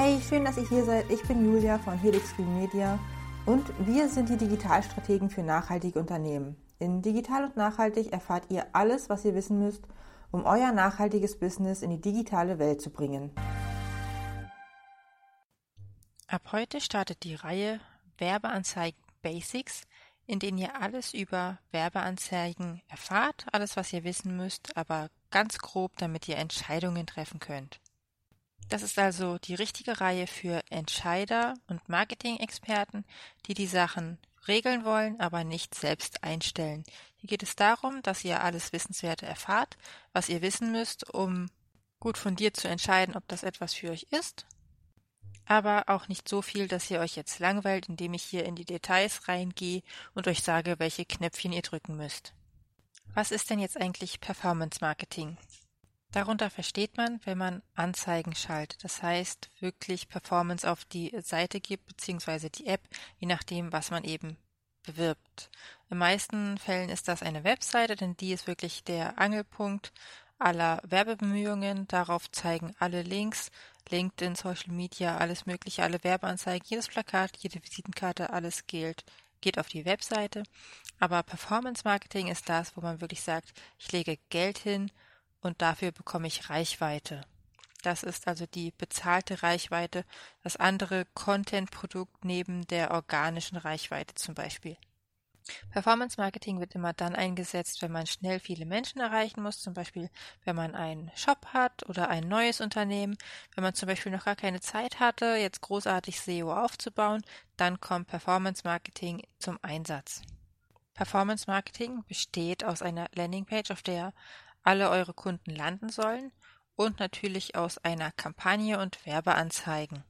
Hey, schön, dass ihr hier seid. Ich bin Julia von Helix Green Media und wir sind die Digitalstrategen für nachhaltige Unternehmen. In Digital und Nachhaltig erfahrt ihr alles, was ihr wissen müsst, um euer nachhaltiges Business in die digitale Welt zu bringen. Ab heute startet die Reihe Werbeanzeigen Basics, in denen ihr alles über Werbeanzeigen erfahrt, alles was ihr wissen müsst, aber ganz grob, damit ihr Entscheidungen treffen könnt. Das ist also die richtige Reihe für Entscheider und Marketing-Experten, die die Sachen regeln wollen, aber nicht selbst einstellen. Hier geht es darum, dass ihr alles Wissenswerte erfahrt, was ihr wissen müsst, um gut fundiert zu entscheiden, ob das etwas für euch ist aber auch nicht so viel, dass ihr euch jetzt langweilt, indem ich hier in die Details reingehe und euch sage, welche Knöpfchen ihr drücken müsst. Was ist denn jetzt eigentlich Performance Marketing? Darunter versteht man, wenn man Anzeigen schaltet, das heißt wirklich Performance auf die Seite gibt, beziehungsweise die App, je nachdem, was man eben bewirbt. In meisten Fällen ist das eine Webseite, denn die ist wirklich der Angelpunkt aller Werbebemühungen. Darauf zeigen alle Links, LinkedIn, Social Media, alles Mögliche, alle Werbeanzeigen, jedes Plakat, jede Visitenkarte, alles gilt, geht auf die Webseite. Aber Performance Marketing ist das, wo man wirklich sagt, ich lege Geld hin und dafür bekomme ich Reichweite. Das ist also die bezahlte Reichweite, das andere Content-Produkt neben der organischen Reichweite zum Beispiel. Performance Marketing wird immer dann eingesetzt, wenn man schnell viele Menschen erreichen muss, zum Beispiel wenn man einen Shop hat oder ein neues Unternehmen, wenn man zum Beispiel noch gar keine Zeit hatte, jetzt großartig SEO aufzubauen, dann kommt Performance Marketing zum Einsatz. Performance Marketing besteht aus einer Landingpage, auf der alle eure Kunden landen sollen und natürlich aus einer Kampagne und Werbeanzeigen.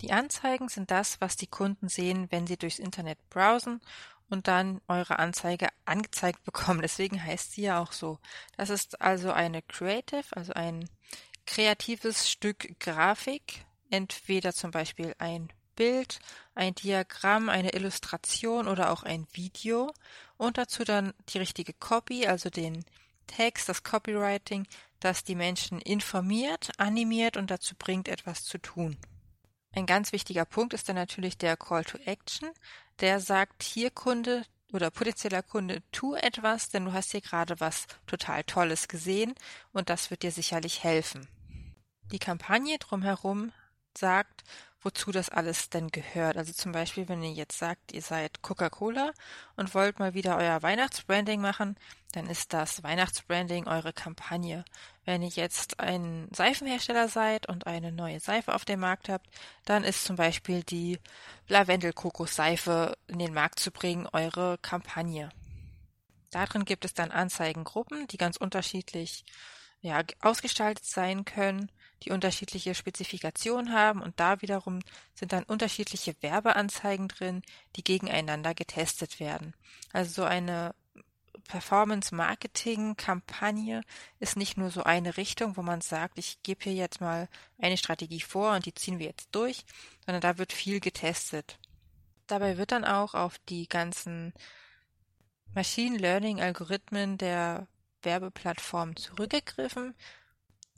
Die Anzeigen sind das, was die Kunden sehen, wenn sie durchs Internet browsen und dann eure Anzeige angezeigt bekommen. Deswegen heißt sie ja auch so. Das ist also eine Creative, also ein kreatives Stück Grafik, entweder zum Beispiel ein Bild, ein Diagramm, eine Illustration oder auch ein Video und dazu dann die richtige Copy, also den Text, das Copywriting, das die Menschen informiert, animiert und dazu bringt, etwas zu tun. Ein ganz wichtiger Punkt ist dann natürlich der Call to Action. Der sagt hier Kunde oder potenzieller Kunde, tu etwas, denn du hast hier gerade was total Tolles gesehen und das wird dir sicherlich helfen. Die Kampagne drumherum sagt, wozu das alles denn gehört. Also zum Beispiel, wenn ihr jetzt sagt, ihr seid Coca-Cola und wollt mal wieder euer Weihnachtsbranding machen, dann ist das Weihnachtsbranding eure Kampagne. Wenn ihr jetzt ein Seifenhersteller seid und eine neue Seife auf dem Markt habt, dann ist zum Beispiel die Lavendel-Kokos-Seife in den Markt zu bringen eure Kampagne. Darin gibt es dann Anzeigengruppen, die ganz unterschiedlich ja, ausgestaltet sein können die unterschiedliche Spezifikationen haben und da wiederum sind dann unterschiedliche Werbeanzeigen drin, die gegeneinander getestet werden. Also so eine Performance-Marketing-Kampagne ist nicht nur so eine Richtung, wo man sagt, ich gebe hier jetzt mal eine Strategie vor und die ziehen wir jetzt durch, sondern da wird viel getestet. Dabei wird dann auch auf die ganzen Machine Learning-Algorithmen der Werbeplattform zurückgegriffen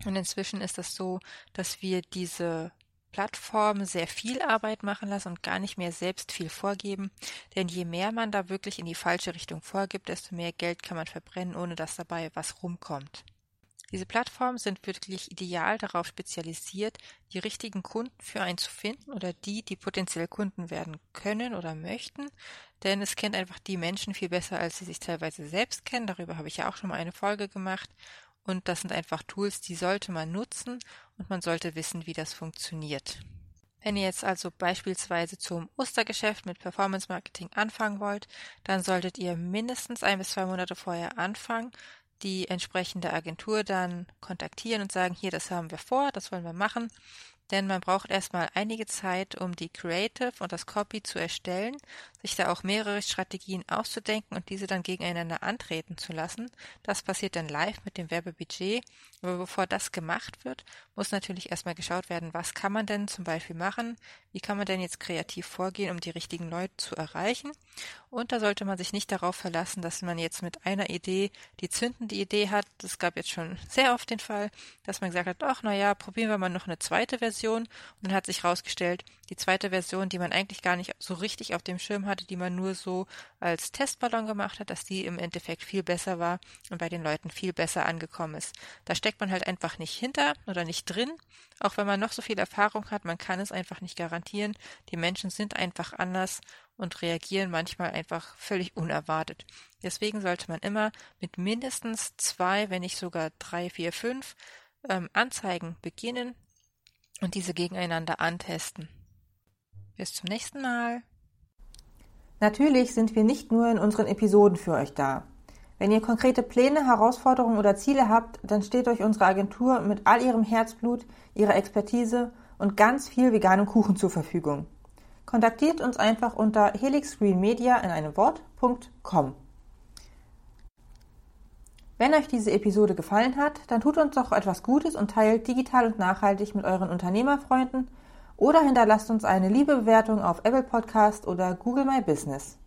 und inzwischen ist es so, dass wir diese Plattform sehr viel Arbeit machen lassen und gar nicht mehr selbst viel vorgeben. Denn je mehr man da wirklich in die falsche Richtung vorgibt, desto mehr Geld kann man verbrennen, ohne dass dabei was rumkommt. Diese Plattformen sind wirklich ideal darauf spezialisiert, die richtigen Kunden für einen zu finden oder die, die potenziell Kunden werden können oder möchten, denn es kennt einfach die Menschen viel besser, als sie sich teilweise selbst kennen. Darüber habe ich ja auch schon mal eine Folge gemacht. Und das sind einfach Tools, die sollte man nutzen und man sollte wissen, wie das funktioniert. Wenn ihr jetzt also beispielsweise zum Ostergeschäft mit Performance Marketing anfangen wollt, dann solltet ihr mindestens ein bis zwei Monate vorher anfangen, die entsprechende Agentur dann kontaktieren und sagen, hier, das haben wir vor, das wollen wir machen denn man braucht erstmal einige Zeit, um die Creative und das Copy zu erstellen, sich da auch mehrere Strategien auszudenken und diese dann gegeneinander antreten zu lassen. Das passiert dann live mit dem Werbebudget. Aber bevor das gemacht wird, muss natürlich erstmal geschaut werden, was kann man denn zum Beispiel machen? Wie kann man denn jetzt kreativ vorgehen, um die richtigen Leute zu erreichen? Und da sollte man sich nicht darauf verlassen, dass man jetzt mit einer Idee die zündende Idee hat. Das gab jetzt schon sehr oft den Fall, dass man gesagt hat, ach, na ja, probieren wir mal noch eine zweite Version Version und dann hat sich herausgestellt, die zweite Version, die man eigentlich gar nicht so richtig auf dem Schirm hatte, die man nur so als Testballon gemacht hat, dass die im Endeffekt viel besser war und bei den Leuten viel besser angekommen ist. Da steckt man halt einfach nicht hinter oder nicht drin, auch wenn man noch so viel Erfahrung hat, man kann es einfach nicht garantieren. Die Menschen sind einfach anders und reagieren manchmal einfach völlig unerwartet. Deswegen sollte man immer mit mindestens zwei, wenn nicht sogar drei, vier, fünf ähm, Anzeigen beginnen und diese gegeneinander antesten. Bis zum nächsten Mal. Natürlich sind wir nicht nur in unseren Episoden für euch da. Wenn ihr konkrete Pläne, Herausforderungen oder Ziele habt, dann steht euch unsere Agentur mit all ihrem Herzblut, ihrer Expertise und ganz viel veganem Kuchen zur Verfügung. Kontaktiert uns einfach unter helixgreenmedia in einem Wort.com. Wenn euch diese Episode gefallen hat, dann tut uns doch etwas Gutes und teilt digital und nachhaltig mit euren Unternehmerfreunden oder hinterlasst uns eine liebe Bewertung auf Apple Podcast oder Google My Business.